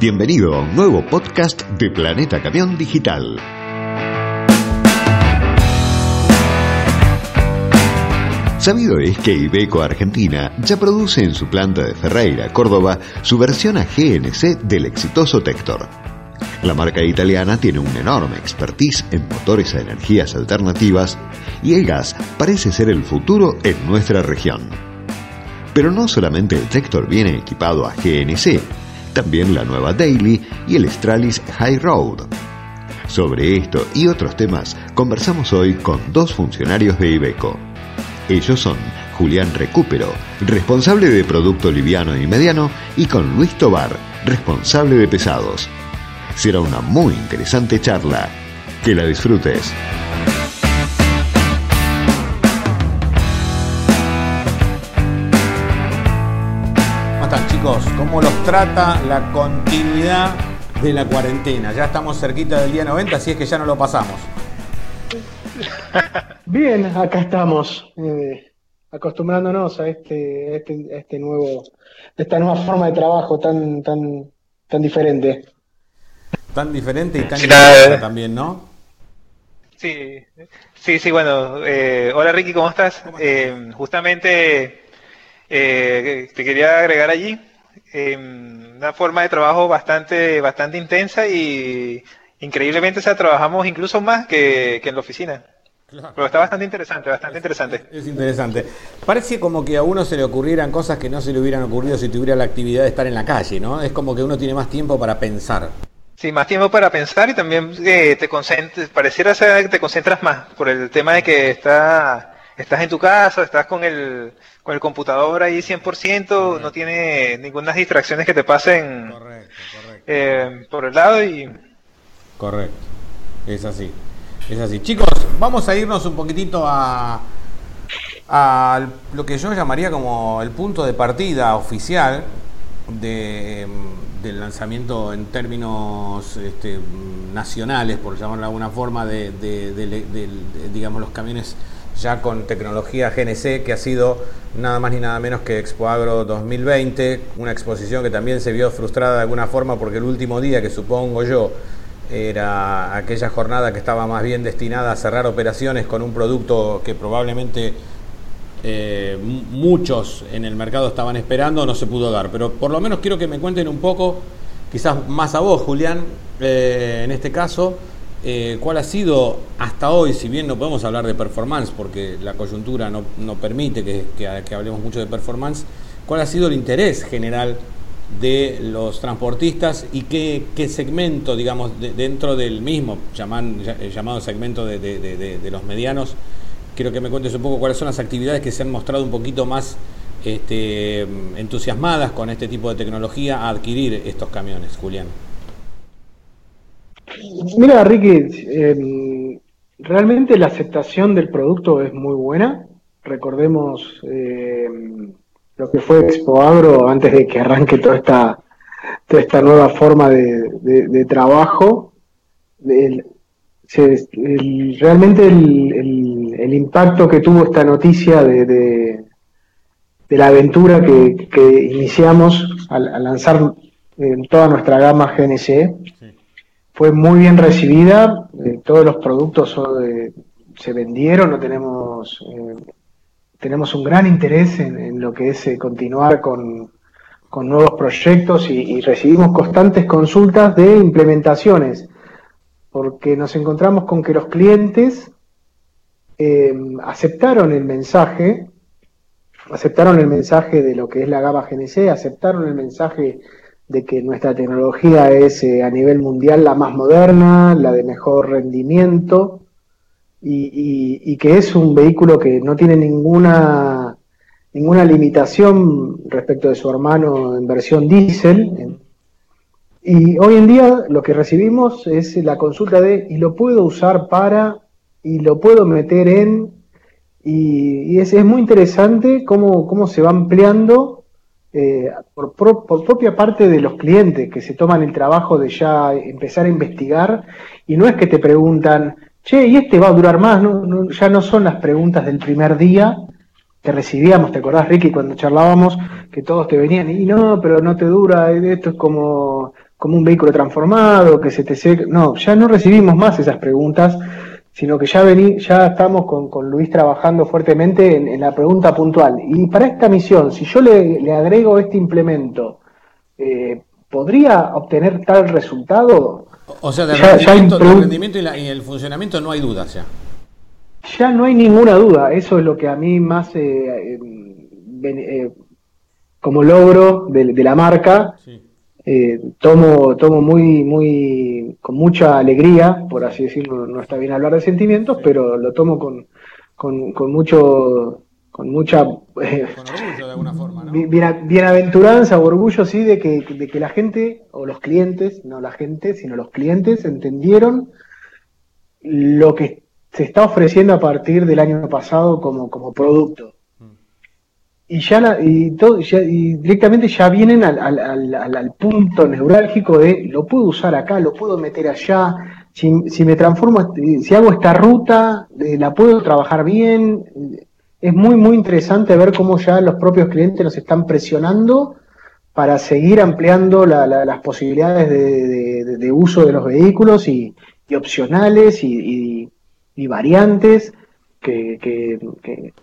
Bienvenido a un nuevo podcast de Planeta Camión Digital. Sabido es que Ibeco Argentina ya produce en su planta de Ferreira, Córdoba, su versión a GNC del exitoso Tector. La marca italiana tiene una enorme expertise en motores a energías alternativas y el gas parece ser el futuro en nuestra región. Pero no solamente el Tector viene equipado a GNC, también la nueva Daily y el Stralis High Road. Sobre esto y otros temas conversamos hoy con dos funcionarios de Ibeco. Ellos son Julián Recupero, responsable de producto liviano y mediano, y con Luis Tobar, responsable de pesados. Será una muy interesante charla. Que la disfrutes. Chicos? ¿Cómo los trata la continuidad de la cuarentena? Ya estamos cerquita del día 90, así es que ya no lo pasamos. Bien, acá estamos, eh, acostumbrándonos a este, este, este nuevo, esta nueva forma de trabajo tan, tan, tan diferente. Tan diferente y tan Sí, también, ¿no? Sí, sí, sí, bueno. eh, hola Ricky, ¿cómo estás? Eh, justamente eh, te quería agregar allí eh, una forma de trabajo bastante, bastante intensa y increíblemente o sea, trabajamos incluso más que, que en la oficina. Pero está bastante interesante, bastante interesante. Es interesante. Parece como que a uno se le ocurrieran cosas que no se le hubieran ocurrido si tuviera la actividad de estar en la calle, ¿no? Es como que uno tiene más tiempo para pensar. Sí, más tiempo para pensar y también eh, te concentras, pareciera ser que te concentras más por el tema de que está, estás en tu casa, estás con el, con el computador ahí 100%, no tiene ninguna distracciones que te pasen Correcto, correcto. eh, por el lado y Correcto. Es así. Es así. Chicos, vamos a irnos un poquitito a, a lo que yo llamaría como el punto de partida oficial de, mm, del lanzamiento en términos este, nacionales, por llamarlo de alguna forma, de- de- de- digamos, los camiones ya con tecnología GNC, que ha sido nada más ni nada menos que Expo Agro 2020, una exposición que también se vio frustrada de alguna forma porque el último día, que supongo yo, era aquella jornada que estaba más bien destinada a cerrar operaciones con un producto que probablemente eh, mu- muchos en el mercado estaban esperando, no se pudo dar. Pero por lo menos quiero que me cuenten un poco, quizás más a vos, Julián, eh, en este caso, eh, cuál ha sido hasta hoy, si bien no podemos hablar de performance, porque la coyuntura no, no permite que, que- hablemos mucho de performance, cuál ha sido el interés general de los transportistas y qué, qué segmento, digamos, de- dentro del mismo llaman- eh, llamado segmento de- de- de los medianos, quiero que me cuentes un poco cuáles son las actividades que se han mostrado un poquito más este, entusiasmadas con este tipo de tecnología a adquirir estos camiones, Julián. Mira, Ricky, eh, realmente la aceptación del producto es muy buena. Recordemos eh, lo que fue Expo Agro antes de que arranque toda esta, esta nueva forma de, de- trabajo. Realmente el, el- impacto que tuvo esta noticia de, de- la aventura que, que iniciamos al, lanzar eh, toda nuestra gama GNC fue muy bien recibida, eh, todos los productos se vendieron, no tenemos, eh, tenemos un gran interés en, lo que es eh, continuar con, con nuevos proyectos y, recibimos constantes consultas de implementaciones, porque nos encontramos con que los clientes aceptaron el mensaje, aceptaron el mensaje de lo que es la gama GNC, aceptaron el mensaje de que nuestra tecnología es eh, a nivel mundial la más moderna, la de mejor rendimiento y, y- que es un vehículo que no tiene ninguna, ninguna limitación respecto de su hermano en versión diésel. Y hoy en día lo que recibimos es la consulta de, y lo puedo usar para, y lo puedo meter en, y, y es, es muy interesante cómo, cómo se va ampliando eh, por, por propia parte de los clientes que se toman el trabajo de ya empezar a investigar y no es que te preguntan, che, ¿y este va a durar más? No, ya no son las preguntas del primer día que recibíamos, ¿te acordás Ricky cuando charlábamos que todos te venían y no, pero no te dura, esto es como como un vehículo transformado, que se te No, ya no recibimos más esas preguntas, sino que ya, vení, ya estamos con, Luis trabajando fuertemente en, la pregunta puntual. Y para esta misión, si yo le, agrego este implemento, eh, ¿podría obtener tal resultado? O sea, del rendimiento, y, el funcionamiento no hay duda ya. Ya no hay ninguna duda, eso es lo que a mí más, eh, eh, como logro de, la marca, eh, tomo, tomo muy, muy, con mucha alegría, por así decirlo, no está bien hablar de sentimientos, pero lo tomo con, con, mucho, con mucha eh, orgullo de alguna forma, ¿no? bienaventuranza o orgullo, sí, de que, de que la gente, o los clientes, no la gente, sino los clientes, entendieron lo que se está ofreciendo a partir del año pasado como, como producto y ya, y, todo, y directamente ya vienen al, al, al, punto neurálgico de lo puedo usar acá, lo puedo meter allá, si, si me transformo, si hago esta ruta, eh, la puedo trabajar bien. Es muy, muy interesante ver cómo ya los propios clientes nos están presionando para seguir ampliando la, las posibilidades de, de, uso de los vehículos y, y opcionales y, y variantes que,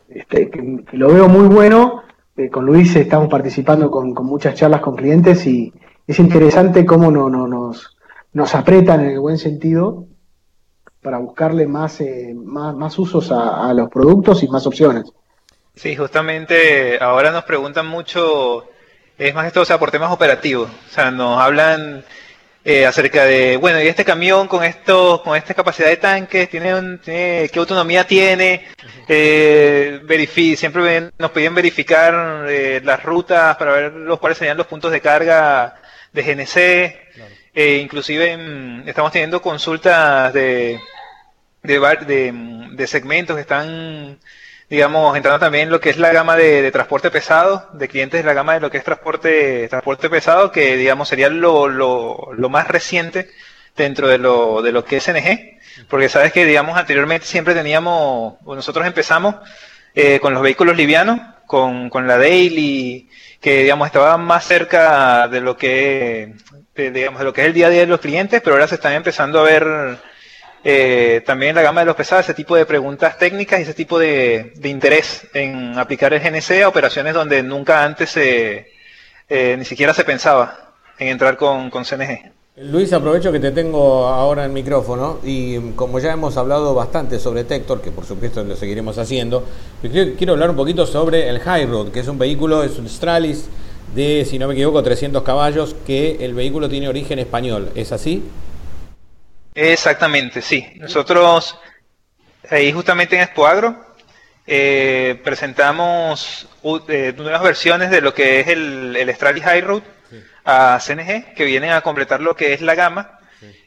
este, que, lo veo muy bueno. Eh, con Luis estamos participando con, muchas charlas con clientes y es interesante cómo no, no, nos, nos apretan en el buen sentido para buscarle más, eh, más, más, usos a, a, los productos y más opciones. Sí, justamente ahora nos preguntan mucho, es más esto, o sea, por temas operativos. O sea, nos hablan eh, acerca de, bueno, y este camión con esto, con esta capacidad de tanques, tiene, qué autonomía tiene, eh, siempre nos piden verificar eh, las rutas para ver los cuáles serían los puntos de carga de GNC, eh, inclusive mm, estamos teniendo consultas de, de, de segmentos que están digamos, entrando también lo que es la gama de, transporte pesado, de clientes de la gama de lo que es transporte, transporte pesado, que digamos sería lo, lo, lo más reciente dentro de lo, de lo que es NG, porque sabes que digamos anteriormente siempre teníamos, nosotros empezamos eh, con los vehículos livianos, con, con la Daily, que digamos estaba más cerca de lo que digamos de lo que es el día a día de los clientes, pero ahora se están empezando a ver eh, también la gama de los pesados, ese tipo de preguntas técnicas y ese tipo de, interés en aplicar el GNC a operaciones donde nunca antes se, eh, ni siquiera se pensaba en entrar con, con CNG. Luis, aprovecho que te tengo ahora en micrófono y como ya hemos hablado bastante sobre Tector, que por supuesto lo seguiremos haciendo, quiero hablar un poquito sobre el High Road, que es un vehículo, es un Stralis de, si no me equivoco, 300 caballos, que el vehículo tiene origen español. ¿Es así? Exactamente, sí. Nosotros ahí justamente en Expoagro eh, presentamos eh, nuevas versiones de lo que es el, el Stralis High Road a CNG que vienen a completar lo que es la gama.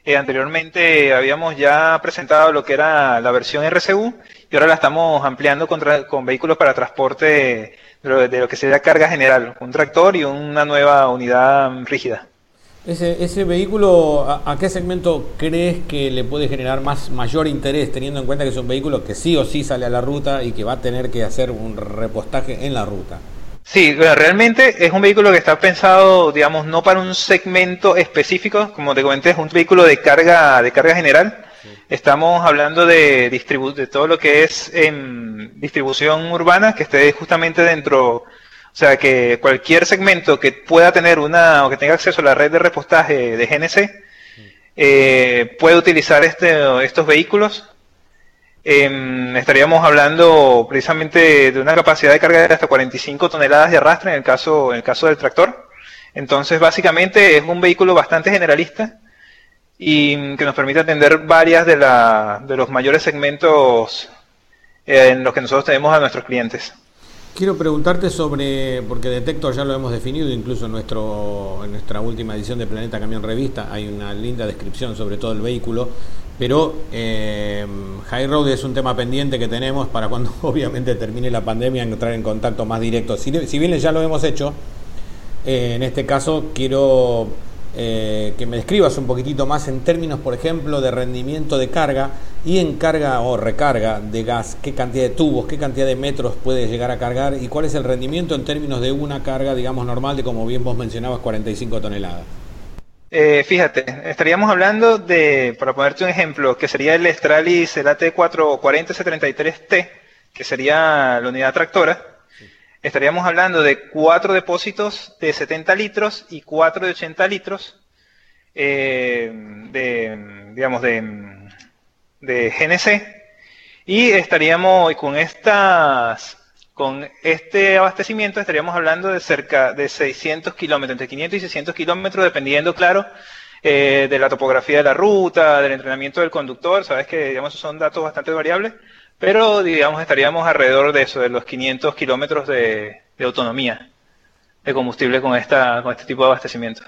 Eh, anteriormente habíamos ya presentado lo que era la versión RCU y ahora la estamos ampliando con, con vehículos para transporte de lo que sería carga general, un tractor y una nueva unidad rígida. Ese, ese vehículo, ¿a, qué segmento crees que le puede generar más mayor interés, teniendo en cuenta que es un vehículo que sí o sí sale a la ruta y que va a tener que hacer un repostaje en la ruta? Sí, realmente es un vehículo que está pensado, digamos, no para un segmento específico, como te comenté, es un vehículo de carga, de carga general. Estamos hablando de, de todo lo que es en distribución urbana, que esté justamente dentro o sea que cualquier segmento que pueda tener una o que tenga acceso a la red de repostaje de GNC eh, puede utilizar este, estos vehículos. Em, estaríamos hablando precisamente de una capacidad de carga de hasta 45 toneladas de arrastre en el caso, en el caso del tractor. Entonces, básicamente es un vehículo bastante generalista y que nos permite atender varias de, la, de los mayores segmentos eh, en los que nosotros tenemos a nuestros clientes. Quiero preguntarte sobre, porque Detector ya lo hemos definido, incluso en, nuestro, en nuestra última edición de Planeta Camión Revista hay una linda descripción sobre todo el vehículo, pero eh, High Road es un tema pendiente que tenemos para cuando obviamente termine la pandemia entrar en contacto más directo. Si, bien ya lo hemos hecho, eh, en este caso quiero eh, que me describas un poquitito más en términos, por ejemplo, de rendimiento de carga y en carga o recarga de gas, qué cantidad de tubos, qué cantidad de metros puede llegar a cargar y cuál es el rendimiento en términos de una carga, digamos, normal de, como bien vos mencionabas, 45 toneladas. Eh, fíjate, estaríamos hablando de, para ponerte un ejemplo, que sería el Stralis, el AT440C33T, que sería la unidad tractora. Estaríamos hablando de cuatro depósitos de 70 litros y cuatro de 80 litros eh, de, digamos, de, de GNC. Y estaríamos con estas con este abastecimiento estaríamos hablando de cerca de 600 kilómetros, entre 500 y 600 kilómetros, dependiendo, claro, eh, de la topografía de la ruta, del entrenamiento del conductor. Sabes que, digamos, son datos bastante variables, pero, digamos, estaríamos alrededor de eso, de los 500 kilómetros de autonomía de combustible con esta con este tipo de abastecimiento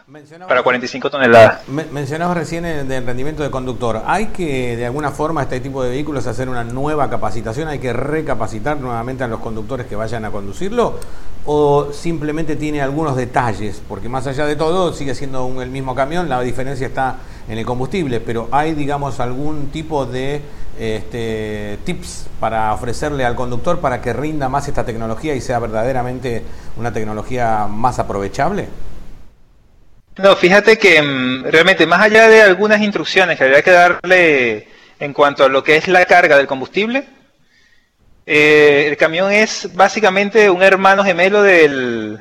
para 45 toneladas. mencionabas recién el, rendimiento de conductor. ¿Hay que de alguna forma este tipo de vehículos hacer una nueva capacitación? ¿Hay que recapacitar nuevamente a los conductores que vayan a conducirlo? ¿O simplemente tiene algunos detalles? Porque más allá de todo sigue siendo el mismo camión, la diferencia está en el combustible, pero ¿hay digamos algún tipo de este, tips para ofrecerle al conductor para que rinda más esta tecnología y sea verdaderamente una tecnología más aprovechable? No, fíjate que mm, realmente más allá de algunas instrucciones que habría que darle en cuanto a lo que es la carga del combustible, eh, el camión es básicamente un hermano gemelo del,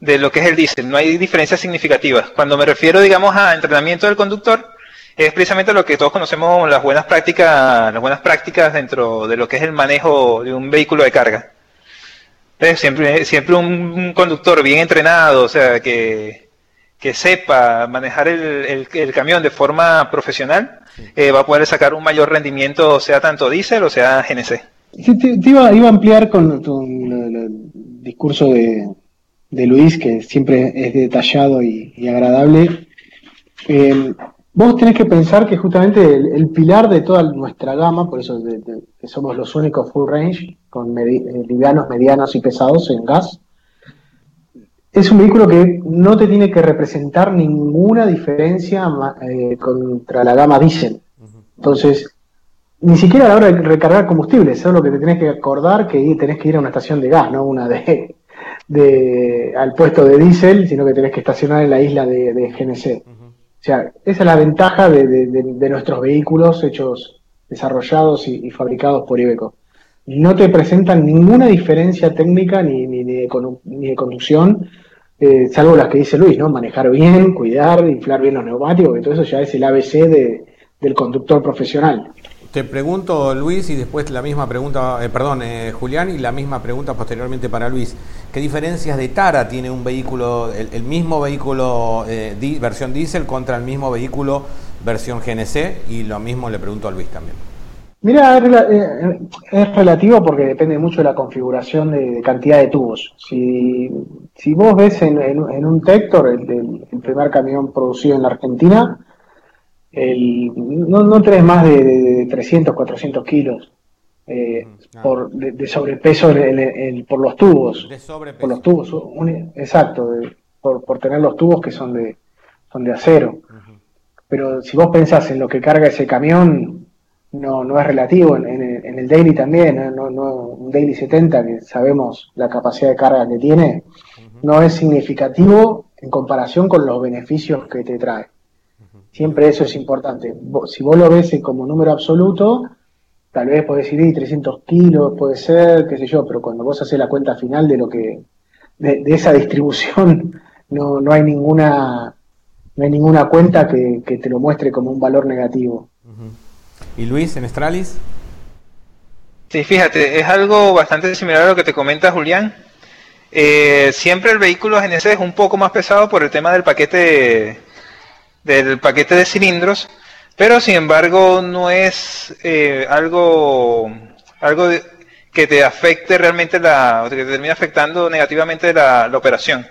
de lo que es el diésel. No hay diferencias significativas. Cuando me refiero, digamos, a entrenamiento del conductor, es precisamente lo que todos conocemos las buenas prácticas, las buenas prácticas dentro de lo que es el manejo de un vehículo de carga. siempre, siempre un, conductor bien entrenado, o sea, que, que sepa manejar el, el, camión de forma profesional, eh, va a poder sacar un mayor rendimiento, sea tanto diésel o sea GNC. Sí, te, iba, iba, a ampliar con, el, discurso de, de, Luis, que siempre es detallado y, agradable. Eh, Vos tenés que pensar que justamente el, pilar de toda nuestra gama, por eso que somos los únicos full range, con eh, livianos, medianos y pesados en gas, es un vehículo que no te tiene que representar ninguna diferencia eh, contra la gama diésel. Entonces, ni siquiera a la hora de recargar combustible, es lo que te tenés que acordar que tenés que ir a una estación de gas, no una de, de al puesto de diésel, sino que tenés que estacionar en la isla de, de GNC. O sea, esa es la ventaja de, nuestros vehículos hechos, desarrollados y, fabricados por Iveco. No te presentan ninguna diferencia técnica ni, ni, de, conducción, eh, salvo las que dice Luis, ¿no? Manejar bien, cuidar, inflar bien los neumáticos, que todo eso ya es el ABC del conductor profesional. Te pregunto, Luis, y después la misma pregunta, eh, perdón, eh, Julián, y la misma pregunta posteriormente para Luis. ¿Qué diferencias de tara tiene un vehículo, el, mismo vehículo eh, versión diésel contra el mismo vehículo versión GNC? Y lo mismo le pregunto a Luis también. Mira, es, relativo porque depende mucho de la configuración de, cantidad de tubos. Si, si vos ves en, un Tector, el, el primer camión producido en la Argentina, el, no, no tenés más de, 300, 400 kilos eh, por, de, sobrepeso por los tubos. Por los tubos, exacto, por, por, tener los tubos que son de, son de acero. Pero si vos pensás en lo que carga ese camión, no, no es relativo. En, el Daily también, no, no, un Daily 70, que sabemos la capacidad de carga que tiene, no es significativo en comparación con los beneficios que te trae. Siempre eso es importante. Si vos lo ves como número absoluto, tal vez podés decir, 300 kilos, puede ser, qué sé yo, pero cuando vos haces la cuenta final de lo que, de, esa distribución, no, no hay ninguna, no hay ninguna cuenta que, te lo muestre como un valor negativo. ¿Y Luis, en Estralis? Sí, fíjate, es algo bastante similar a lo que te comenta Julián. Eh, siempre el vehículo GNC es un poco más pesado por el tema del paquete del paquete de cilindros, pero sin embargo no es eh, algo, algo que te afecte realmente la, que te termine afectando negativamente la, operación.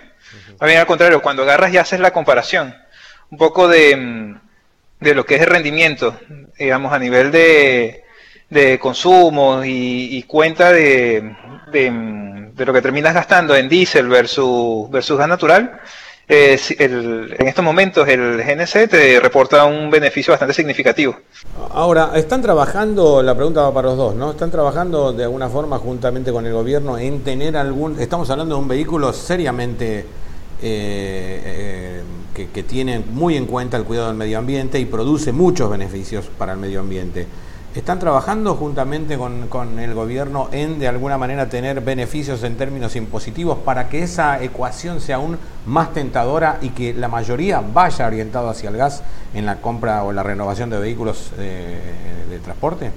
Más bien al contrario, cuando agarras y haces la comparación, un poco de, de lo que es el rendimiento, digamos, a nivel de, de consumo y, cuenta de, de, de, lo que terminas gastando en diésel versus, versus gas natural, eh, en estos momentos el GNC te reporta un beneficio bastante significativo. Ahora, están trabajando, la pregunta va para los dos, ¿no? ¿Están trabajando de alguna forma juntamente con el gobierno en tener algún, estamos hablando de un vehículo seriamente eh, que, que, tiene muy en cuenta el cuidado del medio ambiente y produce muchos beneficios para el medio ambiente. ¿Están trabajando juntamente con, con, el gobierno en, de alguna manera, tener beneficios en términos impositivos para que esa ecuación sea aún más tentadora y que la mayoría vaya orientado hacia el gas en la compra o la renovación de vehículos eh, de transporte?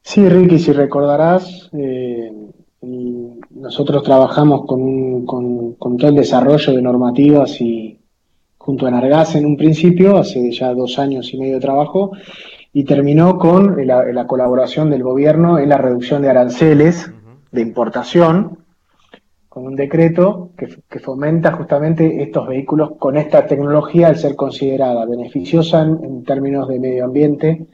Sí, Ricky, si recordarás, eh, nosotros trabajamos con, con, con, todo el desarrollo de normativas y junto a Nargas en un principio, hace ya dos años y medio de trabajo, y terminó con la, colaboración del gobierno en la reducción de aranceles de importación, con un decreto que, fomenta justamente estos vehículos con esta tecnología al ser considerada beneficiosa en, términos de medio ambiente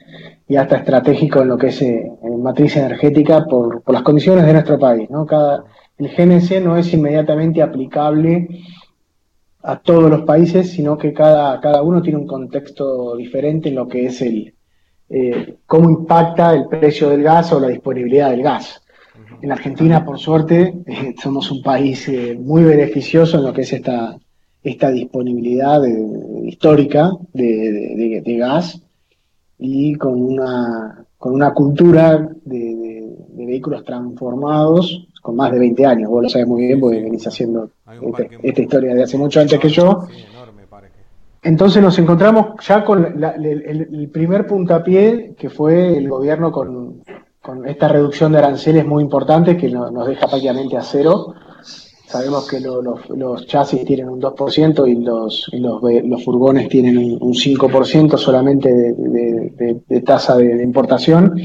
y hasta estratégico en lo que es eh, en matriz energética por, las condiciones de nuestro país. ¿no? Cada, el GNC no es inmediatamente aplicable a todos los países, sino que cada, cada uno tiene un contexto diferente en lo que es el, eh, cómo impacta el precio del gas o la disponibilidad del gas. En Argentina, por suerte, eh, somos un país eh, muy beneficioso en lo que es esta, esta disponibilidad histórica de, gas y con una, con una cultura de, vehículos transformados con más de 20 años. Vos lo sabés muy bien porque venís haciendo este, esta historia de hace mucho antes que yo. Entonces nos encontramos ya con el, primer puntapié que fue el gobierno con, esta reducción de aranceles muy importante que nos deja prácticamente a cero. Sabemos que los chasis tienen un 2% y los, los, furgones tienen un, 5% solamente de, tasa de, importación.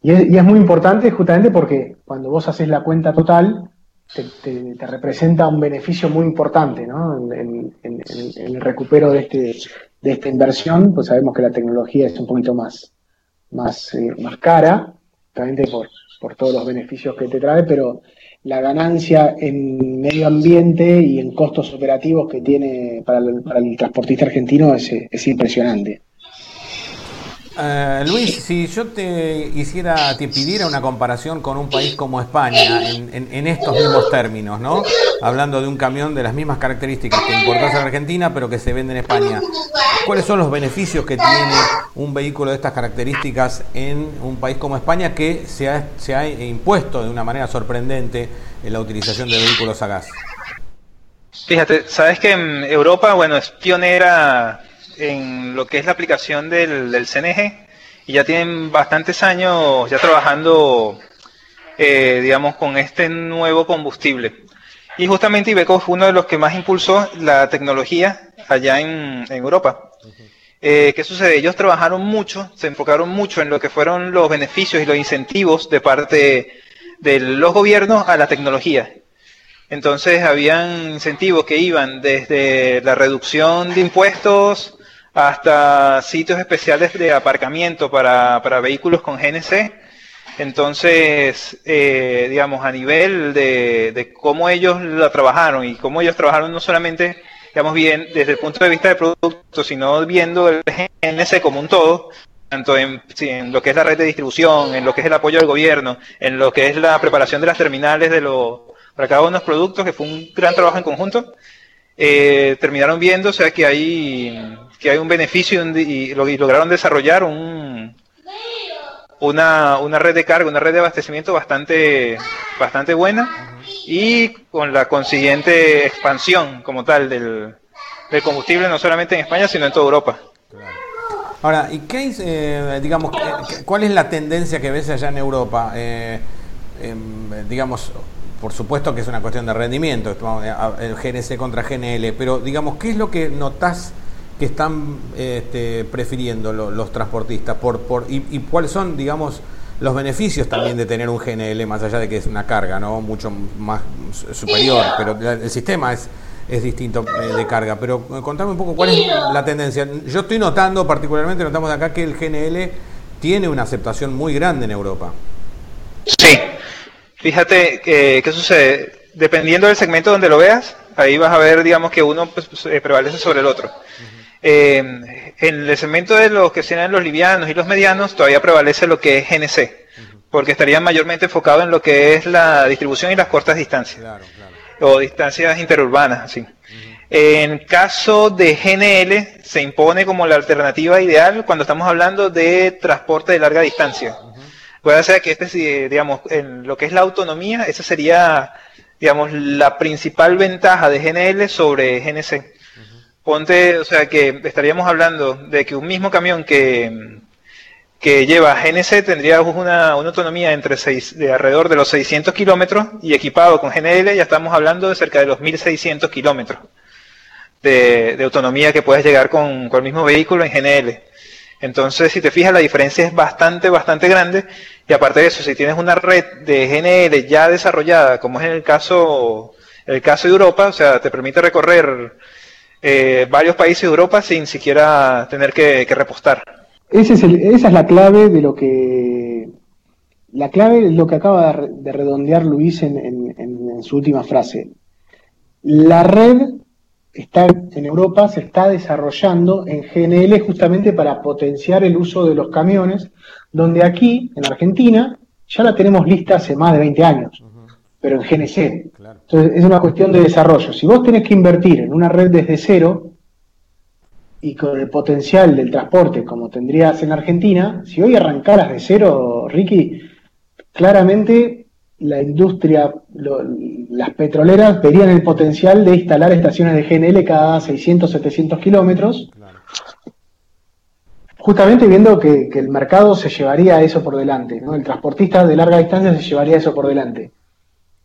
Y es, y es muy importante justamente porque cuando vos haces la cuenta total, te, representa un beneficio muy importante ¿no? en, el recupero de, este, de esta inversión, pues sabemos que la tecnología es un poquito más, más, eh, más cara, realmente por, por todos los beneficios que te trae, pero la ganancia en medio ambiente y en costos operativos que tiene para el, para el transportista argentino es, es impresionante. Eh, Luis, si yo te hiciera, te pidiera una comparación con un país como España, en, estos mismos términos, ¿no? Hablando de un camión de las mismas características que importas en Argentina, pero que se vende en España, ¿cuáles son los beneficios que tiene un vehículo de estas características en un país como España que se ha, se ha impuesto de una manera sorprendente en la utilización de vehículos a gas? Fíjate, sabes que en Europa, bueno, es pionera en lo que es la aplicación del, del CNG y ya tienen bastantes años ya trabajando, eh, digamos, con este nuevo combustible. Y justamente Ibeco fue uno de los que más impulsó la tecnología allá en, Europa. Eh, ¿Qué sucede? Ellos trabajaron mucho, se enfocaron mucho en lo que fueron los beneficios y los incentivos de parte de los gobiernos a la tecnología. Entonces habían incentivos que iban desde la reducción de impuestos, hasta sitios especiales de aparcamiento para, para vehículos con GNC. Entonces, eh, digamos, a nivel de, de, cómo ellos la trabajaron y cómo ellos trabajaron no solamente, digamos, bien desde el punto de vista de producto, sino viendo el GNC como un todo, tanto en, en, lo que es la red de distribución, en lo que es el apoyo del gobierno, en lo que es la preparación de las terminales de los, para cada uno de los productos, que fue un gran trabajo en conjunto, eh, terminaron viendo, o sea, que hay que hay un beneficio y, lograron desarrollar un, una, una, red de carga, una red de abastecimiento bastante, bastante buena y con la consiguiente expansión como tal del, del combustible no solamente en España sino en toda Europa. Ahora, ¿y qué eh, digamos, cuál es la tendencia que ves allá en Europa? Eh, em, digamos, por supuesto que es una cuestión de rendimiento, el GNC contra GNL, pero digamos, ¿qué es lo que notas que están este, prefiriendo los transportistas por, por y, cuáles son, digamos, los beneficios también de tener un GNL, más allá de que es una carga no mucho más superior, pero el sistema es, es distinto eh, de carga. Pero eh, contame un poco cuál es la tendencia. Yo estoy notando, particularmente notamos acá que el GNL tiene una aceptación muy grande en Europa. Sí, fíjate que, qué sucede. Dependiendo del segmento donde lo veas, ahí vas a ver, digamos, que uno pues, eh, prevalece sobre el otro. Eh, en el segmento de los que sean los livianos y los medianos todavía prevalece lo que es GNC, porque estarían mayormente enfocados en lo que es la distribución y las cortas distancias. o distancias interurbanas, sí. En caso de GNL, se impone como la alternativa ideal cuando estamos hablando de transporte de larga distancia. Puede ser que este, digamos, en lo que es la autonomía, esa sería, digamos, la principal ventaja de GNL sobre GNC. Ponte, o sea, que estaríamos hablando de que un mismo camión que, que lleva GNC tendría una, autonomía entre seis, de alrededor de los 600 kilómetros y equipado con GNL ya estamos hablando de cerca de los 1600 kilómetros de, autonomía que puedes llegar con, con el mismo vehículo en GNL. Entonces, si te fijas, la diferencia es bastante, bastante grande. Y aparte de eso, si tienes una red de GNL ya desarrollada, como es en el caso, el caso de Europa, o sea, te permite recorrer eh, varios países de Europa sin siquiera tener que, repostar. Ese es esa es la clave de lo que la clave es lo que acaba de redondear Luis en su última frase. La red está en Europa se está desarrollando en GNL justamente para potenciar el uso de los camiones, donde aquí, en Argentina, ya la tenemos lista hace más de 20 años, pero en GNC. Entonces es una cuestión de desarrollo. Si vos tenés que invertir en una red desde cero y con el potencial del transporte como tendrías en Argentina, si hoy arrancaras de cero, Ricky, claramente la industria, las petroleras verían el potencial de instalar estaciones de GNL cada 600, 700 kilómetros, justamente viendo que, el mercado se llevaría eso por delante, ¿no? el transportista de larga distancia se llevaría eso por delante.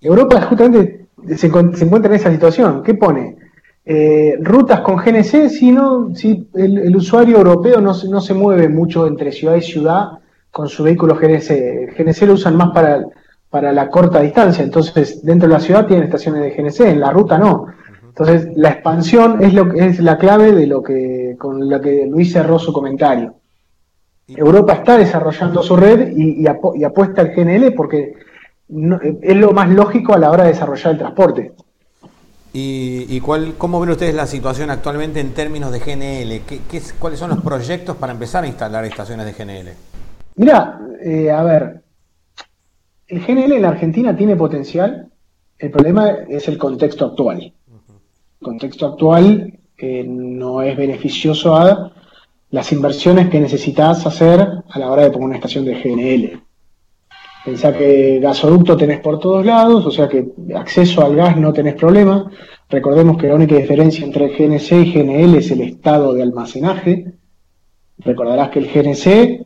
Europa justamente se, encuentra en esa situación. ¿Qué pone? Eh, rutas con GNC, si, no, si el, usuario europeo no, no se mueve mucho entre ciudad y ciudad con su vehículo GNC. GNC lo usan más para para la corta distancia. Entonces, dentro de la ciudad tienen estaciones de GNC, en la ruta no. Entonces, la expansión es, lo, es la clave de lo que, con la que Luis cerró su comentario. Europa está desarrollando su red y, apuesta al GNL porque es lo más lógico a la hora de desarrollar el transporte. ¿Y, cuál, cómo ven ustedes la situación actualmente en términos de GNL? ¿Qué, ¿Cuáles son los proyectos para empezar a instalar estaciones de GNL? Mira, eh, a ver, el GNL en la Argentina tiene potencial, el problema es el contexto actual. El contexto actual eh, no es beneficioso a las inversiones que necesitas hacer a la hora de poner una estación de GNL. Pensá que gasoducto tenés por todos lados, o sea que acceso al gas no tenés problema. Recordemos que la única diferencia entre GNC y GNL es el estado de almacenaje. Recordarás que el GNC eh,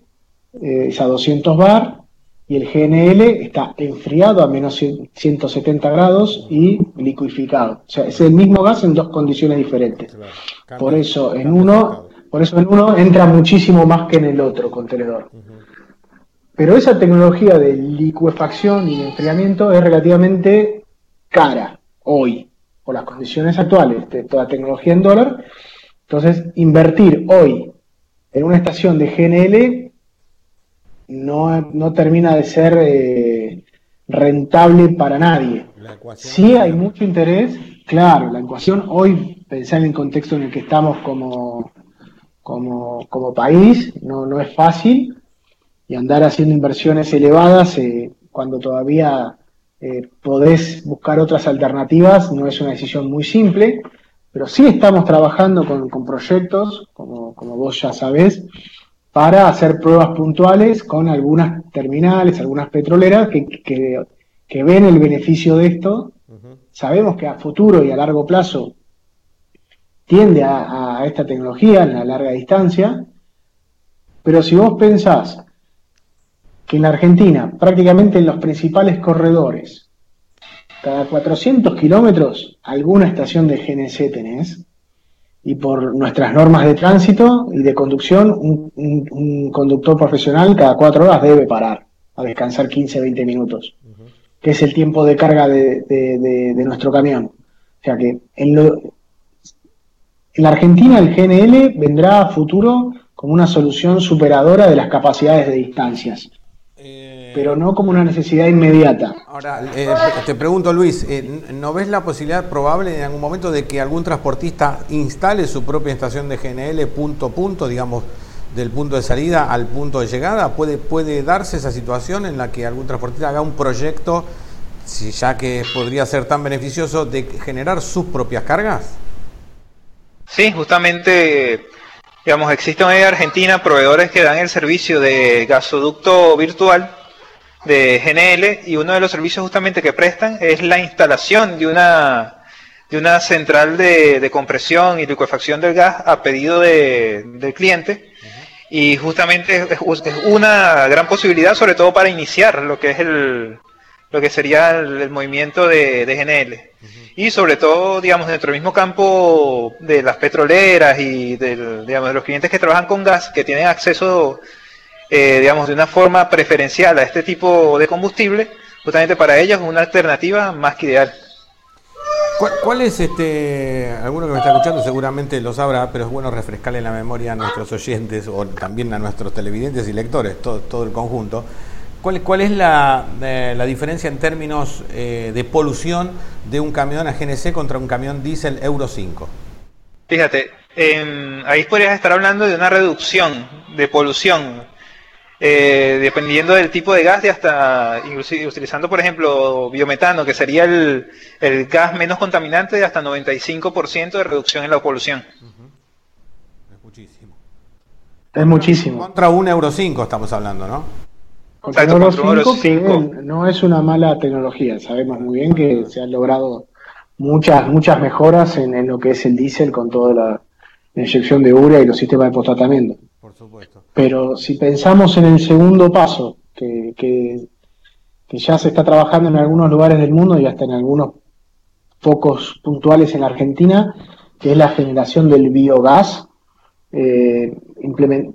es a 200 bar y el GNL está enfriado a menos 170 grados y liquificado. O sea, es el mismo gas en dos condiciones diferentes. por eso en uno, por eso en uno entra muchísimo más que en el otro contenedor. Pero esa tecnología de liquefacción y de enfriamiento es relativamente cara hoy, por las condiciones actuales de toda tecnología en dólar. Entonces, invertir hoy en una estación de GNL no, termina de ser eh, rentable para nadie. Sí hay mucho interés, claro, la ecuación hoy, pensar en el contexto en el que estamos como, como, país, no, no es fácil, y andar haciendo inversiones elevadas eh, cuando todavía eh, podés buscar otras alternativas no es una decisión muy simple, pero sí estamos trabajando con, con proyectos, como, como vos ya sabés, para hacer pruebas puntuales con algunas terminales, algunas petroleras que, que, ven el beneficio de esto. Sabemos que a futuro y a largo plazo tiende a, esta tecnología en la larga distancia, pero si vos pensás que en la Argentina, prácticamente en los principales corredores, cada 400 kilómetros alguna estación de GNC tenés, y por nuestras normas de tránsito y de conducción, un, conductor profesional cada cuatro horas debe parar a descansar 15, 20 minutos, que es el tiempo de carga de, nuestro camión. O sea que en, en la Argentina el GNL vendrá a futuro como una solución superadora de las capacidades de distancias pero no como una necesidad inmediata. Ahora, eh, te pregunto Luis, eh, ¿no ves la posibilidad probable en algún momento de que algún transportista instale su propia estación de GNL punto a punto, digamos, del punto de salida al punto de llegada? ¿Puede, puede darse esa situación en la que algún transportista haga un proyecto si ya que podría ser tan beneficioso, de generar sus propias cargas? Sí, justamente, digamos, existen en Argentina proveedores que dan el servicio de gasoducto virtual de GNL y uno de los servicios justamente que prestan es la instalación de una de una central de, compresión y liquefacción del gas a pedido del cliente. Y justamente es, una gran posibilidad sobre todo para iniciar lo que es el lo que sería el, movimiento de, GNL y sobre todo digamos dentro del mismo campo de las petroleras y del, digamos, de los clientes que trabajan con gas que tienen acceso eh, digamos, de una forma preferencial a este tipo de combustible, justamente para ellos es una alternativa más que ideal. ¿Cuál, es este, alguno que me está escuchando seguramente lo sabrá, pero es bueno refrescarle la memoria a nuestros oyentes o también a nuestros televidentes y lectores, todo, todo el conjunto. ¿Cuál, cuál es la, eh, la, diferencia en términos eh, de polución de un camión a GNC contra un camión diésel Euro 5? Fíjate, ahí podrías estar hablando de una reducción de polución eh, dependiendo del tipo de gas, de hasta utilizando, por ejemplo, biometano, que sería el, gas menos contaminante, de hasta 95% de reducción en la polución. Es muchísimo. Es muchísimo. Contra un Euro 5 estamos hablando, ¿no? Contra Euro 5, no es una mala tecnología. Sabemos muy bien que se han logrado muchas muchas mejoras en, en lo que es el diésel con toda la inyección de urea y los sistemas de post-tratamiento. Pero si pensamos en el segundo paso, que, que, ya se está trabajando en algunos lugares del mundo y hasta en algunos pocos puntuales en la Argentina, que es la generación del biogás, eh,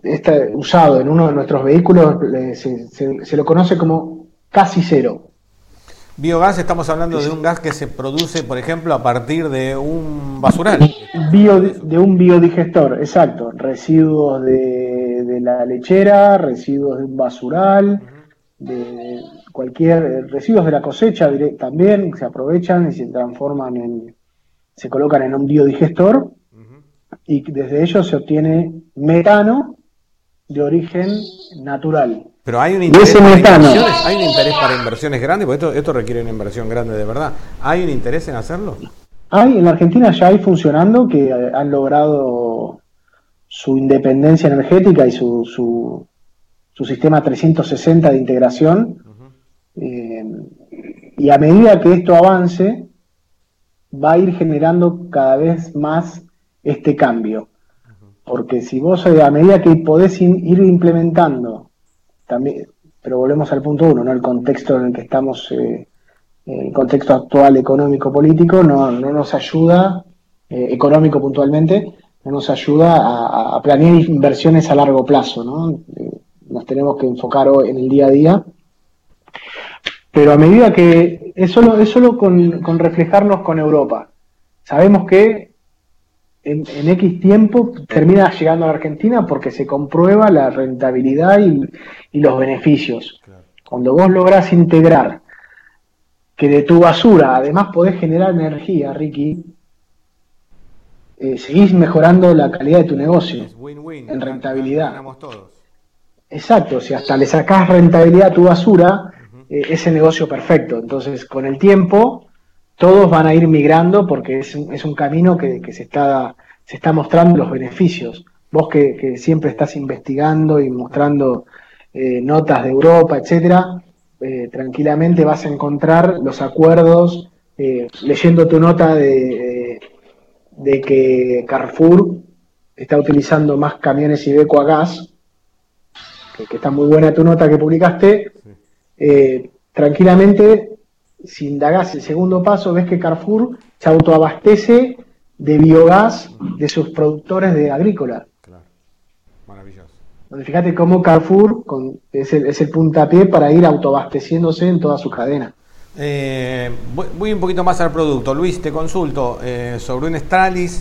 está usado en uno de nuestros vehículos, se, lo conoce como casi cero. Biogás, estamos hablando de un gas que se produce, por ejemplo, a partir de un basural. de un biodigestor, exacto. Residuos de, la lechera, residuos de un basural, de cualquier residuos de la cosecha también se aprovechan y se transforman en, se colocan en un biodigestor y desde ellos se obtiene metano de origen natural. Pero hay un interés, para inversiones, hay un interés para inversiones grandes, porque esto, esto requiere una inversión grande de verdad. ¿Hay un interés en hacerlo? Hay, en la Argentina ya hay funcionando que han logrado su independencia energética y su, su, sistema 360 de integración. Eh, y a medida que esto avance, va a ir generando cada vez más este cambio. Porque si vos eh, a medida que podés ir implementando también, pero volvemos al punto uno, ¿no? El contexto en el que estamos, eh, el contexto actual económico-político no, no, nos ayuda, eh, económico puntualmente, no nos ayuda a, planear inversiones a largo plazo, ¿no? Eh, nos tenemos que enfocar en el día a día. Pero a medida que es solo, es solo con, con reflejarnos con Europa. Sabemos que en, X tiempo termina llegando a la Argentina porque se comprueba la rentabilidad y, los beneficios. Cuando vos lográs integrar que de tu basura además podés generar energía, Ricky, eh, seguís mejorando la calidad de tu negocio en rentabilidad. Exacto, si hasta le sacás rentabilidad a tu basura, eh, ese negocio perfecto. Entonces, con el tiempo, todos van a ir migrando porque es un, es un camino que, se, está, se está mostrando los beneficios. Vos que, siempre estás investigando y mostrando eh, notas de Europa, etcétera, eh, tranquilamente vas a encontrar los acuerdos, eh, leyendo tu nota de, de, que Carrefour está utilizando más camiones Ibeco a gas, que, que, está muy buena tu nota que publicaste, tranquilamente si indagás el segundo paso, ves que Carrefour se autoabastece de biogás de sus productores de agrícola. Claro. Maravilloso. fíjate cómo Carrefour es, el, es el puntapié para ir autoabasteciéndose en toda su cadena. Eh, voy, un poquito más al producto. Luis, te consulto eh, sobre un Stralis.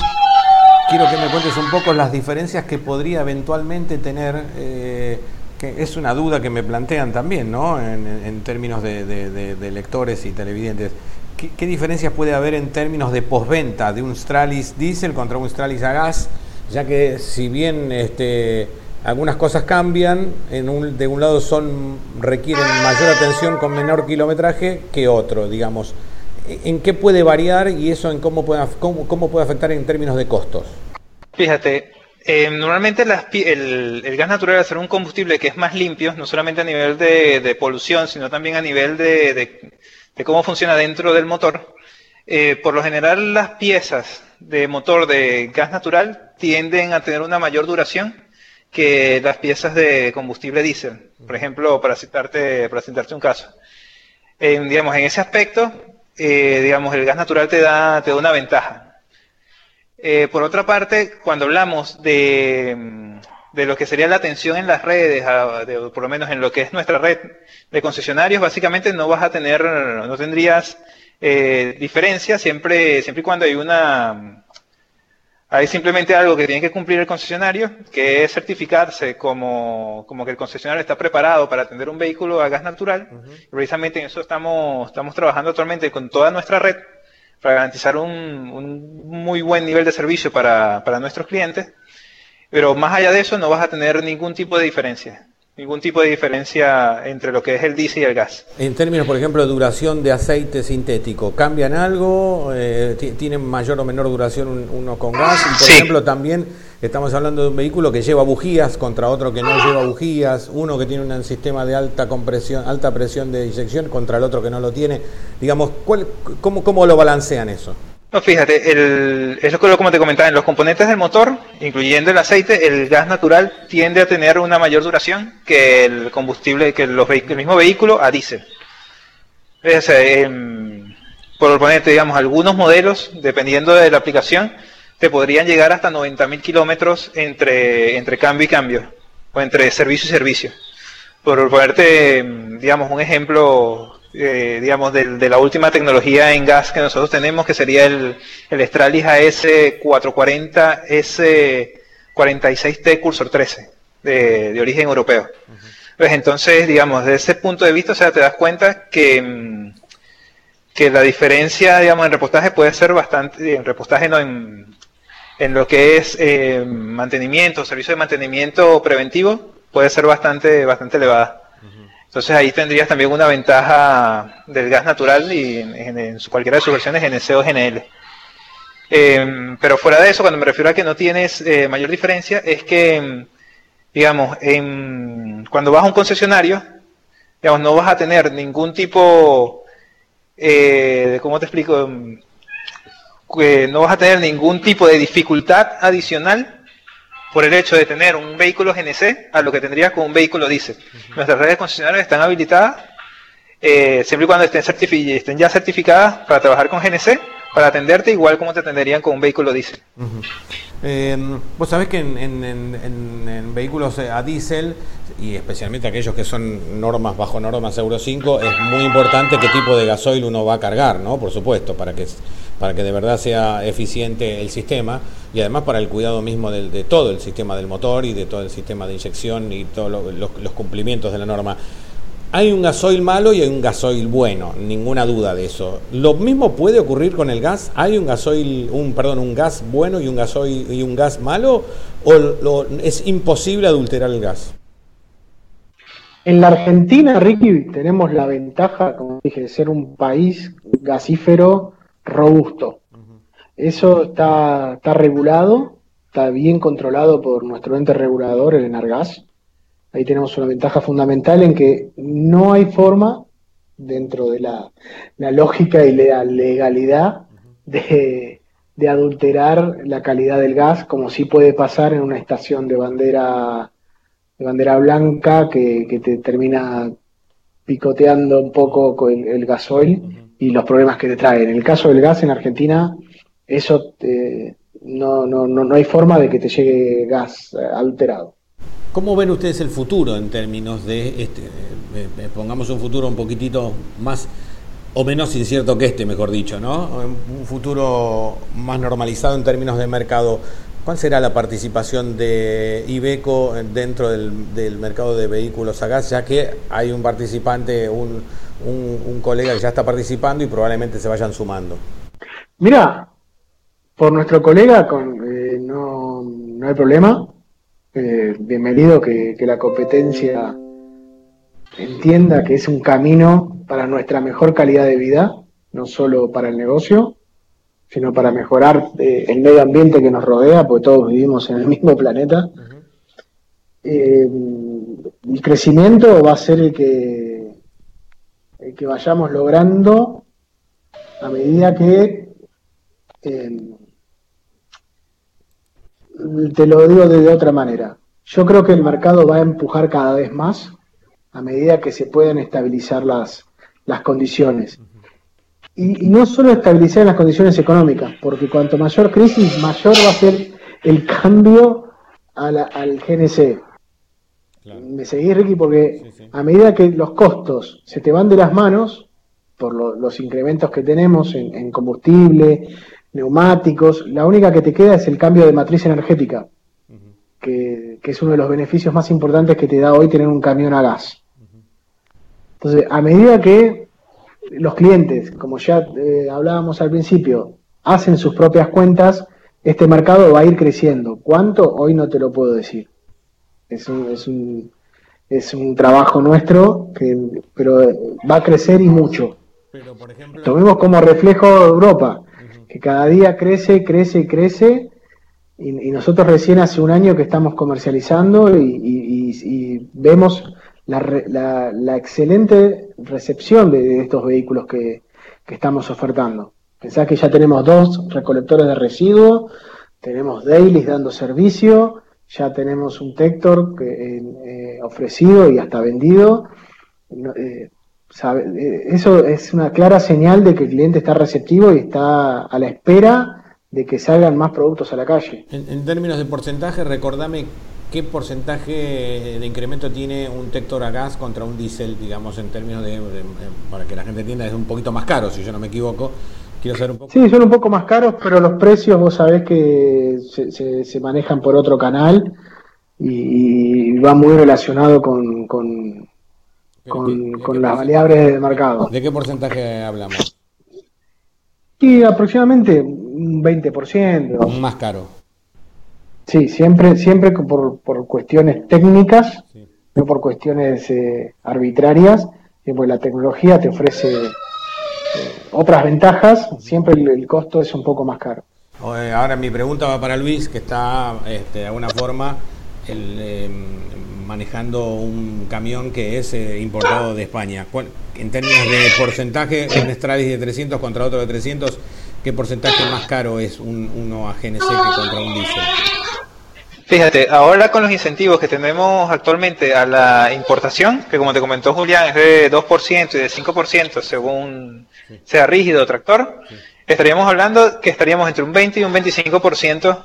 Quiero que me cuentes un poco las diferencias que podría eventualmente tener eh, que es una duda que me plantean también, ¿no? En, términos de, lectores y televidentes. ¿Qué, diferencias puede haber en términos de posventa de un Stralis diésel contra un Stralis a gas? Ya que si bien este, algunas cosas cambian, en un, de un lado son requieren mayor atención con menor kilometraje que otro, digamos. ¿En qué puede variar y eso en cómo puede, cómo, cómo puede afectar en términos de costos? Fíjate, eh, normalmente el, gas natural al ser un combustible que es más limpio, no solamente a nivel de, polución, sino también a nivel de, cómo funciona dentro del motor, eh, por lo general las piezas de motor de gas natural tienden a tener una mayor duración que las piezas de combustible diésel. Por ejemplo, para citarte, para citarte un caso. digamos, en ese aspecto, eh, digamos, el gas natural te da, te da una ventaja. Eh, por otra parte, cuando hablamos de, de, lo que sería la atención en las redes, por lo menos en lo que es nuestra red de concesionarios, básicamente no vas a tener, no tendrías eh, diferencia siempre, siempre y cuando hay una hay simplemente algo que tiene que cumplir el concesionario, que es certificarse como, como que el concesionario está preparado para atender un vehículo a gas natural. Precisamente en eso estamos, estamos trabajando actualmente con toda nuestra red para garantizar un, muy buen nivel de servicio para, para nuestros clientes. Pero más allá de eso no vas a tener ningún tipo de diferencia ningún tipo de diferencia entre lo que es el diésel y el gas. En términos, por ejemplo, de duración de aceite sintético, ¿cambian algo? Eh, ¿Tienen mayor o menor duración uno con gas? Y, por ejemplo, también estamos hablando de un vehículo que lleva bujías contra otro que no lleva bujías, uno que tiene un sistema de alta compresión, alta presión de inyección contra el otro que no lo tiene. Digamos, ¿cuál, cómo, ¿cómo lo balancean eso? No, fíjate, el, es lo como te comentaba, en los componentes del motor, incluyendo el aceite, el gas natural tiende a tener una mayor duración que el combustible, que los el mismo vehículo a diésel. Es, por ponerte, digamos, algunos modelos, dependiendo de la aplicación, te podrían llegar hasta 90.000 kilómetros entre, entre cambio y cambio, o entre servicio y servicio. Por ponerte, digamos, un ejemplo eh, digamos, de, la última tecnología en gas que nosotros tenemos, que sería el, el Stralis AS440 S46T Cursor 13, de, origen europeo. Pues entonces, digamos, desde ese punto de vista, o sea, te das cuenta que, mm, que la diferencia, digamos, en repostaje puede ser bastante, en repostaje no, en, en lo que es eh, mantenimiento, servicio de mantenimiento preventivo, puede ser bastante, bastante elevada. Entonces ahí tendrías también una ventaja del gas natural y en, cualquiera de sus versiones NC o GNL. Em, pero fuera de eso, cuando me refiero a que no tienes eh, mayor diferencia, es que, digamos, cuando vas a un concesionario, digamos, no vas a tener ningún tipo, eh, ¿cómo te explico? Em, no vas a tener ningún tipo de dificultad adicional por el hecho de tener un vehículo GNC a lo que tendrías con un vehículo diésel. Nuestras redes concesionarias están habilitadas eh, siempre y cuando estén, estén ya certificadas para trabajar con GNC, para atenderte igual como te atenderían con un vehículo diésel. Em, vos sabés que en, vehículos a diésel, y especialmente aquellos que son normas bajo normas Euro 5, es muy importante qué tipo de gasoil uno va a cargar, ¿no? Por supuesto, para que para que de verdad sea eficiente el sistema y además para el cuidado mismo de, todo el sistema del motor y de todo el sistema de inyección y todos los cumplimientos de la norma. Hay un gasoil malo y hay un gasoil bueno, ninguna duda de eso. Lo mismo puede ocurrir con el gas. ¿Hay un gasoil, un perdón, un gas bueno y un gasoil y un gas malo o es imposible adulterar el gas? En la Argentina, Ricky, tenemos la ventaja, como dije, de ser un país gasífero robusto. Eso está, está regulado, está bien controlado por nuestro ente regulador, el Enargas. Ahí tenemos una ventaja fundamental en que no hay forma, dentro de la, lógica y la legalidad, de, adulterar la calidad del gas, como sí puede pasar en una estación de bandera, de bandera blanca que, te termina picoteando un poco el, el gasoil y los problemas que te trae. En el caso del gas en Argentina, eso no, no, no, no hay forma de que te llegue gas eh, alterado. ¿Cómo ven ustedes el futuro en términos de, este, eh, eh, pongamos un futuro un poquitito más o menos incierto que este, mejor dicho, ¿no? Un futuro más normalizado en términos de mercado. ¿Cuál será la participación de Ibeco dentro del, del mercado de vehículos a gas, ya que hay un participante, un, un, colega que ya está participando y probablemente se vayan sumando? Mira, por nuestro colega con, eh, no, no hay problema. eh, bienvenido que, la competencia entienda que es un camino para nuestra mejor calidad de vida, no solo para el negocio, sino para mejorar eh, el medio ambiente que nos rodea, porque todos vivimos en el mismo planeta. Eh, el crecimiento va a ser el que, el que vayamos logrando a medida que te lo digo de, otra manera. Yo creo que el mercado va a empujar cada vez más a medida que se puedan estabilizar las, las condiciones. Y, no solo estabilizar las condiciones económicas, porque cuanto mayor crisis, mayor va a ser el cambio al GNC. ¿Me seguís, Ricky? Porque a medida que los costos se te van de las manos, por los incrementos que tenemos en combustible, neumáticos, la única que te queda es el cambio de matriz energética, que, es uno de los beneficios más importantes que te da hoy tener un camión a gas. Entonces, a medida que los clientes, como ya eh, hablábamos al principio, hacen sus propias cuentas, este mercado va a ir creciendo. ¿Cuánto? Hoy no te lo puedo decir. Es un, es un, es un trabajo nuestro, que, pero va a crecer y mucho. Tomemos como reflejo Europa que cada día crece, crece, crece, y, nosotros recién hace un año que estamos comercializando y, vemos la, excelente recepción de, estos vehículos que, estamos ofertando. Pensá que ya tenemos dos recolectores de residuos, tenemos dailies dando servicio, ya tenemos un Tector que, eh, ofrecido y hasta vendido. Eh, eh, eso es una clara señal de que el cliente está receptivo y está a la espera de que salgan más productos a la calle. En, términos de porcentaje, recordame qué porcentaje de incremento tiene un Tector a gas contra un diésel, digamos, en términos de, para que la gente entienda, es un poquito más caro, si yo no me equivoco. Quiero saber un poco. Sí, son un poco más caros, pero los precios vos sabés que se, manejan por otro canal y, va muy relacionado con con, las variables de mercado. ¿De qué porcentaje hablamos? Y aproximadamente un 20%. Más caro. Sí, siempre, siempre por, por cuestiones técnicas, no por cuestiones eh, arbitrarias, y pues la tecnología te ofrece eh, otras ventajas, siempre el, costo es un poco más caro. Ahora mi pregunta va para Luis, que está este, de alguna forma el, em, manejando un camión que es eh, importado de España. En términos de porcentaje, un Stradis de 300 contra otro de 300, ¿qué porcentaje más caro es un, uno a GNC que contra un diésel? Fíjate, ahora con los incentivos que tenemos actualmente a la importación, que como te comentó Julián es de 2% y de 5% según sea rígido o tractor, estaríamos hablando que estaríamos entre un 20 y un 25%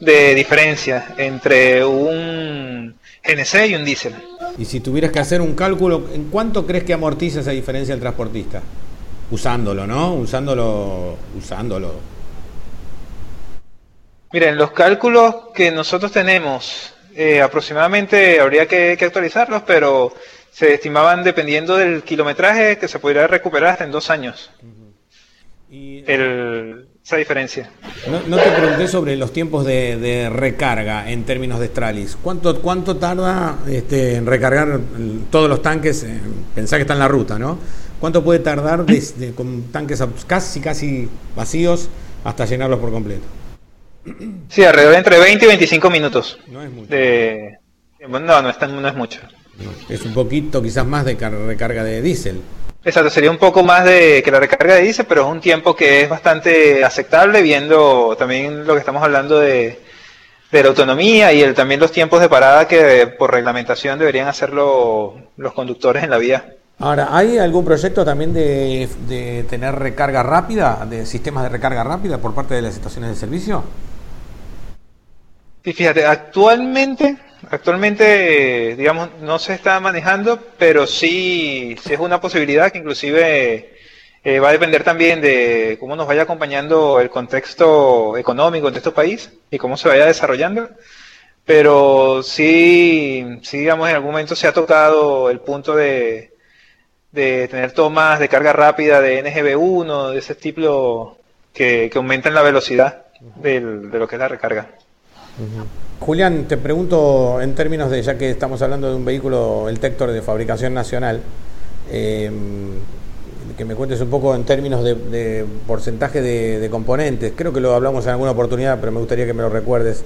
de diferencia entre un GNC y un diésel. Y si tuvieras que hacer un cálculo, ¿en cuánto crees que amortiza esa diferencia el transportista? Usándolo, ¿no? Usándolo, usándolo. Miren, los cálculos que nosotros tenemos, eh, aproximadamente habría que, actualizarlos, pero se estimaban dependiendo del kilometraje que se podría recuperar hasta en dos años. y, el, esa diferencia. No, te pregunté sobre los tiempos de, recarga en términos de Stralis. ¿Cuánto, cuánto tarda este, en recargar todos los tanques? Eh, pensá que está en la ruta, ¿no? ¿Cuánto puede tardar con tanques casi, casi vacíos hasta llenarlos por completo? Sí, alrededor de entre 20 y 25 minutos. No es mucho. no, no es, no es mucho. es un poquito quizás más de recarga de diésel. Exacto, sería un poco más de que la recarga de diésel, pero es un tiempo que es bastante aceptable viendo también lo que estamos hablando de, la autonomía y el, también los tiempos de parada que por reglamentación deberían hacerlo los conductores en la vía. Ahora, ¿hay algún proyecto también de, de tener recarga rápida, de sistemas de recarga rápida por parte de las estaciones de servicio? Sí, fíjate, actualmente Actualmente, digamos, no se está manejando, pero sí, sí es una posibilidad que inclusive eh, va a depender también de cómo nos vaya acompañando el contexto económico de este país y cómo se vaya desarrollando. Pero sí, sí, digamos, en algún momento se ha tocado el punto de, de tener tomas de carga rápida de NGB1, de ese tipo que, que aumentan la velocidad de lo que es la recarga. Julián, te pregunto en términos de, ya que estamos hablando de un vehículo, el Tector de fabricación nacional, eh, que me cuentes un poco en términos de, porcentaje de, componentes. Creo que lo hablamos en alguna oportunidad, pero me gustaría que me lo recuerdes.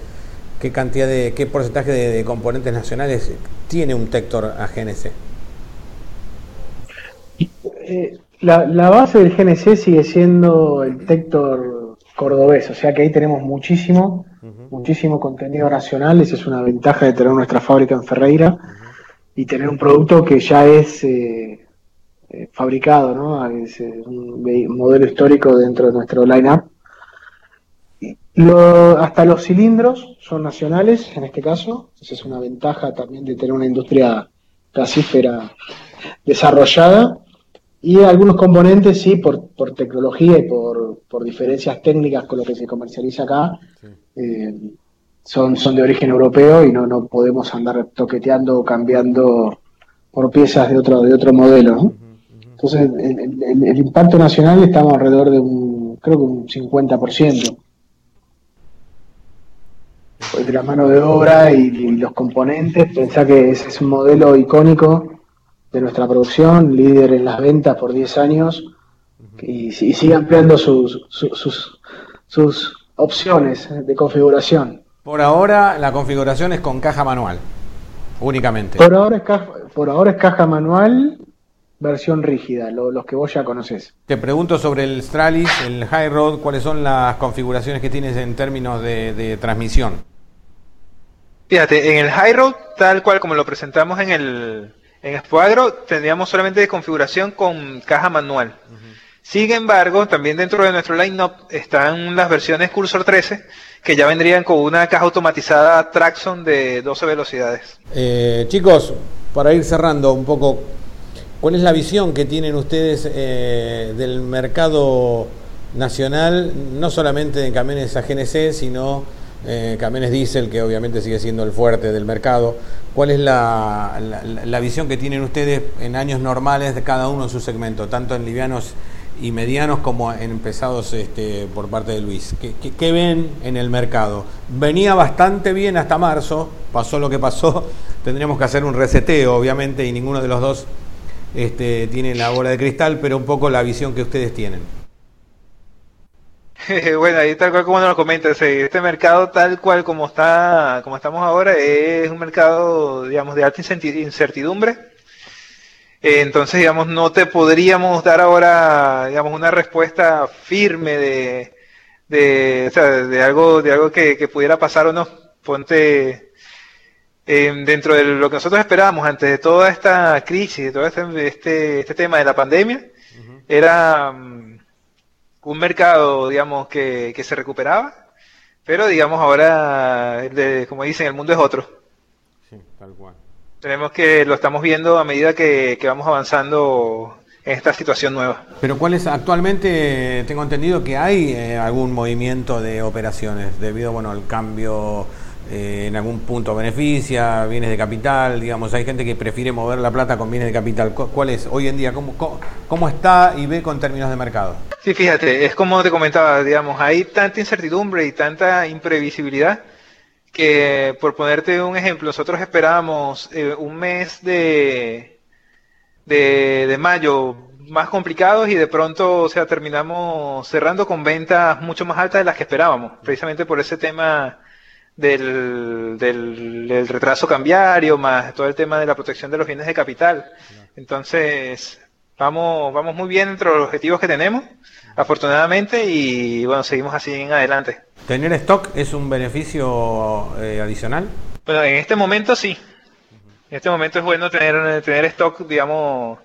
¿Qué cantidad de, qué porcentaje de, componentes nacionales tiene un Tector a GNC? Eh, la, base del GNC sigue siendo el Tector cordobés, o sea que ahí tenemos muchísimo, muchísimo contenido nacional. Esa es una ventaja de tener nuestra fábrica en Ferreira y tener un producto que ya es eh, eh, fabricado, ¿no? Es un modelo histórico dentro de nuestro line-up. hasta los cilindros son nacionales en este caso, esa es una ventaja también de tener una industria gasífera desarrollada. Y algunos componentes, sí, por, por tecnología y por, por, diferencias técnicas con lo que se comercializa acá, eh, son, son de origen europeo y no, no podemos andar toqueteando o cambiando por piezas de otro, de otro modelo. ¿no? Entonces, el, impacto nacional estamos alrededor de un, creo que un 50%. Pues de la mano de obra y, los componentes, pensá que ese es un modelo icónico de nuestra producción, líder en las ventas por 10 años y, sigue ampliando sus, sus, sus opciones de configuración. Por ahora la configuración es con caja manual, únicamente. Por ahora es caja, por ahora es caja manual versión rígida, los que vos ya conocés. Te pregunto sobre el Stralis, el High Road, ¿cuáles son las configuraciones que tienes en términos de, transmisión? Fíjate, en el High Road, tal cual como lo presentamos en el en Expoagro, tendríamos solamente de configuración con caja manual. Sin embargo, también dentro de nuestro line-up están las versiones Cursor 13, que ya vendrían con una caja automatizada Traxxon de 12 velocidades. Eh, chicos, para ir cerrando un poco, ¿Cuál es la visión que tienen ustedes eh, del mercado nacional, no solamente de camiones a GNC, sino eh, camiones diésel, que obviamente sigue siendo el fuerte del mercado? ¿Cuál es la, visión que tienen ustedes en años normales de cada uno en su segmento, tanto en livianos y medianos como en pesados este, por parte de Luis? ¿Qué, qué ven en el mercado? Venía bastante bien hasta marzo, pasó lo que pasó, tendríamos que hacer un reseteo, obviamente, y ninguno de los dos este, tienen la bola de cristal, pero un poco la visión que ustedes tienen. bueno, ahí tal cual como nos lo comenta, este mercado tal cual como está, como estamos ahora, es un mercado, digamos, de alta incertidumbre. Entonces, digamos, no te podríamos dar ahora, digamos, una respuesta firme de, de, o sea, de algo, de algo que, que pudiera pasar o no. Ponte, Em, dentro de lo que nosotros esperábamos antes de toda esta crisis, de todo este, este, este tema de la pandemia, era un mercado, digamos, que, se recuperaba, pero digamos ahora, como dicen, el mundo es otro. Sí, tal cual. Tenemos que, lo estamos viendo a medida que, que vamos avanzando en esta situación nueva. Pero ¿cuál es actualmente? Tengo entendido que hay eh, algún movimiento de operaciones debido, bueno, al cambio eh, en algún punto beneficia, bienes de capital, digamos, hay gente que prefiere mover la plata con bienes de capital. ¿Cuál es hoy en día? ¿Cómo, cómo, está y ve con términos de mercado? Sí, fíjate, es como te comentaba, digamos, hay tanta incertidumbre y tanta imprevisibilidad que, por ponerte un ejemplo, nosotros esperábamos eh, un mes de, de, de mayo más complicados y de pronto, o sea, terminamos cerrando con ventas mucho más altas de las que esperábamos, precisamente por ese tema del, del, retraso cambiario, más todo el tema de la protección de los bienes de capital. Entonces, vamos, vamos muy bien entre los objetivos que tenemos, afortunadamente, y bueno, seguimos así en adelante. ¿Tener stock es un beneficio eh, adicional? Bueno, en este momento sí. En este momento es bueno tener, tener stock, digamos,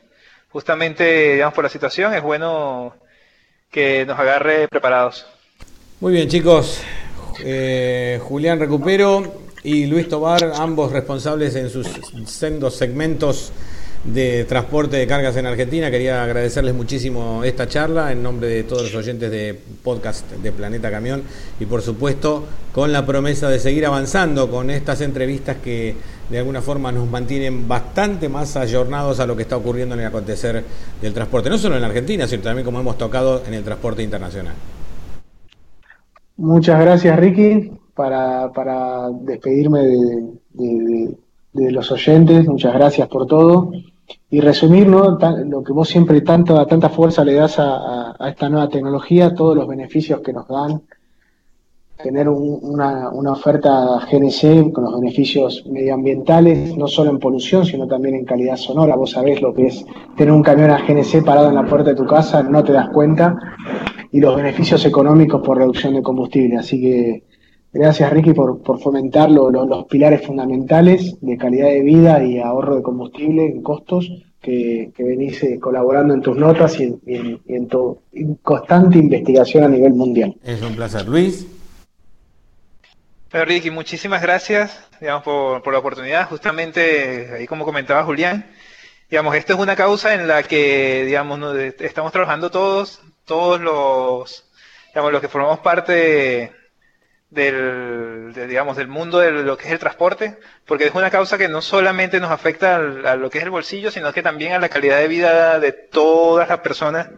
justamente, digamos, por la situación, es bueno que nos agarre preparados. Muy bien, chicos. Eh, Julián Recupero y Luis Tobar, ambos responsables en sus sendos segmentos de transporte de cargas en Argentina. Quería agradecerles muchísimo esta charla en nombre de todos los oyentes de podcast de Planeta Camión y por supuesto con la promesa de seguir avanzando con estas entrevistas que de alguna forma nos mantienen bastante más ayornados a lo que está ocurriendo en el acontecer del transporte, no solo en Argentina, sino también como hemos tocado en el transporte internacional. Muchas gracias, Ricky. para, para despedirme de, los oyentes. Muchas gracias por todo. Y resumir ¿no? lo que vos siempre tanta, tanta fuerza le das a, a, esta nueva tecnología, todos los beneficios que nos dan, tener una, una, oferta GNC con los beneficios medioambientales, no solo en polución, sino también en calidad sonora. Vos sabés lo que es tener un camión a GNC parado en la puerta de tu casa, no te das cuenta, y los beneficios económicos por reducción de combustible. Así que gracias Ricky por, por fomentar los pilares fundamentales de calidad de vida y ahorro de combustible en costos que, venís eh, colaborando en tus notas y en, tu constante investigación a nivel mundial. Es un placer. Luis. Pero Ricky, muchísimas gracias digamos, por, por, la oportunidad. Justamente, ahí como comentaba Julián, digamos, esto es una causa en la que digamos, estamos trabajando todos, todos los, digamos, los que formamos parte del, digamos, del mundo de lo que es el transporte, porque es una causa que no solamente nos afecta a lo que es el bolsillo, sino que también a la calidad de vida de todas las personas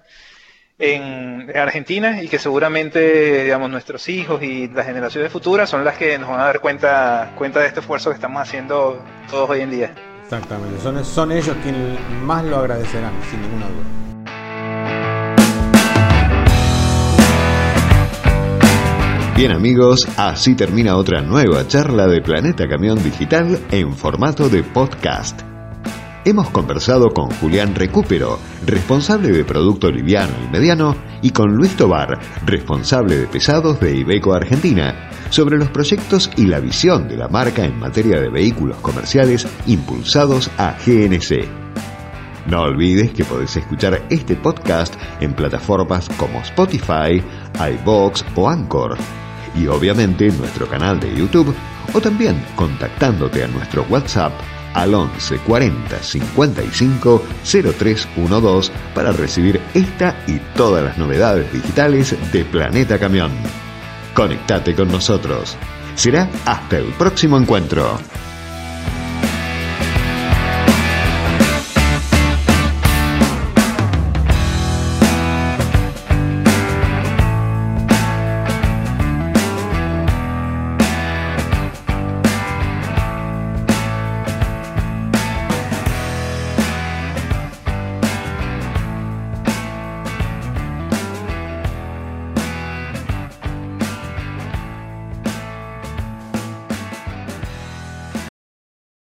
en, Argentina y que seguramente, digamos, nuestros hijos y las generaciones futuras son las que nos van a dar cuenta, cuenta de este esfuerzo que estamos haciendo todos hoy en día. Exactamente, son, son ellos quienes más lo agradecerán, sin ninguna duda. Bien amigos, así termina otra nueva charla de Planeta Camión Digital en formato de podcast hemos conversado con Julián Recupero, responsable de producto liviano y mediano, y con Luis Tobar, responsable de pesados de Ibeco Argentina, sobre los proyectos y la visión de la marca en materia de vehículos comerciales impulsados a GNC. No olvides que podés escuchar este podcast en plataformas como Spotify, iBox o Anchor. Y obviamente en nuestro canal de YouTube o también contactándote a nuestro WhatsApp al 11 40 55 0312 para recibir esta y todas las novedades digitales de Planeta Camión. Conectate con nosotros. Será hasta el próximo encuentro.